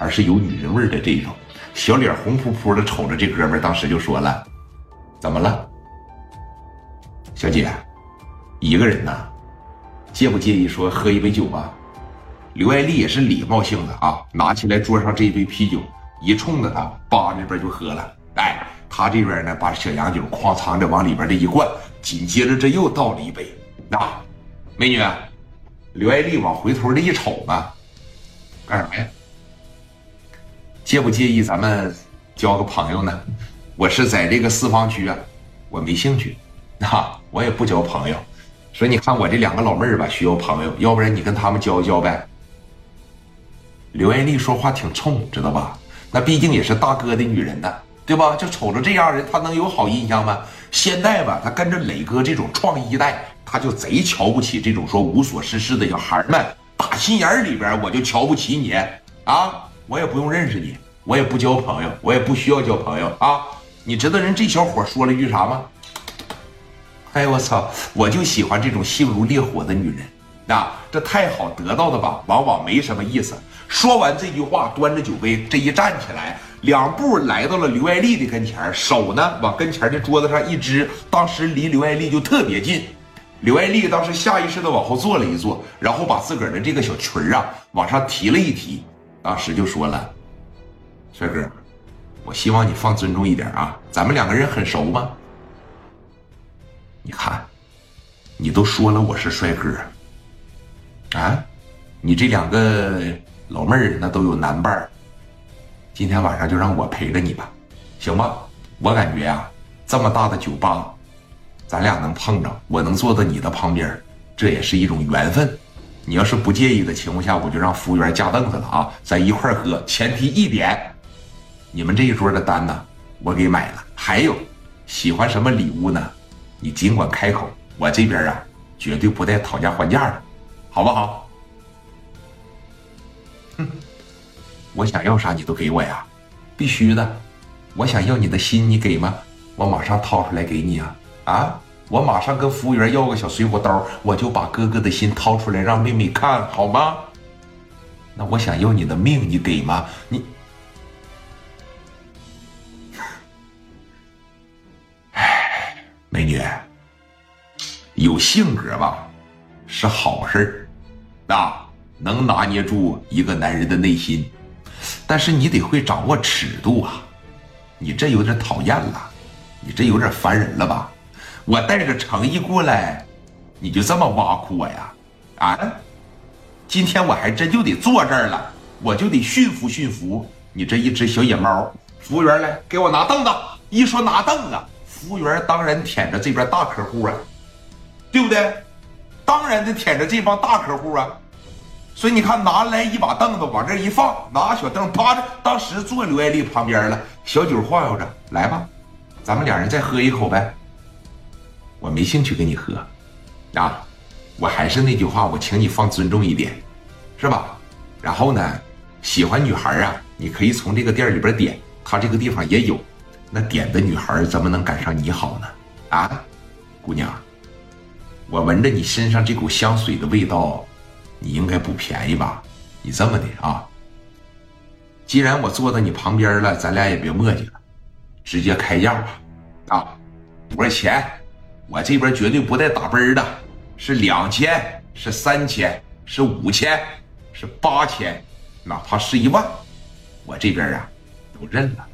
而是有女人味的这种。小脸红扑扑的瞅着这哥们，当时就说了：“怎么了，小姐？一个人呢？介不介意说喝一杯酒啊？”刘爱丽也是礼貌性的啊，拿起来桌上这一杯啤酒，一冲着他，叭那边就喝了。哎，他这边呢，把小洋酒哐藏着往里边这一灌，紧接着这又倒了一杯。啊，美女，刘爱丽往回头这一瞅呢，干啥呀？介不介意咱们交个朋友呢？我是在这个四方区啊，我没兴趣，啊，我也不交朋友。说你看我这两个老妹儿吧，需要朋友，要不然你跟他们交一交呗。刘艳丽说话挺冲，知道吧？那毕竟也是大哥的女人呢，对吧？就瞅着这样人，她能有好印象吗？现在吧，她跟着磊哥这种创一代，她就贼瞧不起这种说无所事事的小孩们。打心眼里边，我就瞧不起你啊！我也不用认识你，我也不交朋友，我也不需要交朋友啊！你知道人这小伙说了句啥吗？哎我操！我就喜欢这种性如烈火的女人。啊，这太好得到的吧，往往没什么意思。说完这句话，端着酒杯，这一站起来，两步来到了刘爱丽的跟前，手呢往跟前的桌子上一支，当时离刘爱丽就特别近。刘爱丽当时下意识的往后坐了一坐，然后把自个儿的这个小裙儿啊往上提了一提，当时就说了：“帅哥，我希望你放尊重一点啊，咱们两个人很熟吗？你看，你都说了我是帅哥。”啊，你这两个老妹儿那都有男伴儿，今天晚上就让我陪着你吧，行吧？我感觉呀，这么大的酒吧，咱俩能碰着，我能坐在你的旁边，这也是一种缘分。你要是不介意的情况下，我就让服务员架凳子了啊，咱一块喝。前提一点，你们这一桌的单呢，我给买了。还有，喜欢什么礼物呢？你尽管开口，我这边啊，绝对不带讨价还价的。好不好？哼，我想要啥你都给我呀，必须的。我想要你的心，你给吗？我马上掏出来给你啊！啊，我马上跟服务员要个小水果刀，我就把哥哥的心掏出来让妹妹看好吗？那我想要你的命，你给吗？你，哎，美女，有性格吧？是好事儿，啊，能拿捏住一个男人的内心，但是你得会掌握尺度啊！你这有点讨厌了，你这有点烦人了吧？我带着诚意过来，你就这么挖苦我呀？啊！今天我还真就得坐这儿了，我就得驯服驯服你这一只小野猫。服务员来，给我拿凳子。一说拿凳子，服务员当然舔着这边大客户啊，对不对？当然得舔着这帮大客户啊，所以你看，拿来一把凳子往这一放，拿小凳趴着，当时坐刘爱丽旁边了，小酒晃悠着，来吧，咱们俩人再喝一口呗。我没兴趣跟你喝，啊，我还是那句话，我请你放尊重一点，是吧？然后呢，喜欢女孩啊，你可以从这个店里边点，他这个地方也有，那点的女孩怎么能赶上你好呢？啊，姑娘。我闻着你身上这股香水的味道，你应该不便宜吧？你这么的啊？既然我坐在你旁边了，咱俩也别磨叽了，直接开价吧！啊，多少钱？我这边绝对不带打奔的，是两千，是三千，是五千，是八千，哪怕是一万，我这边啊都认了。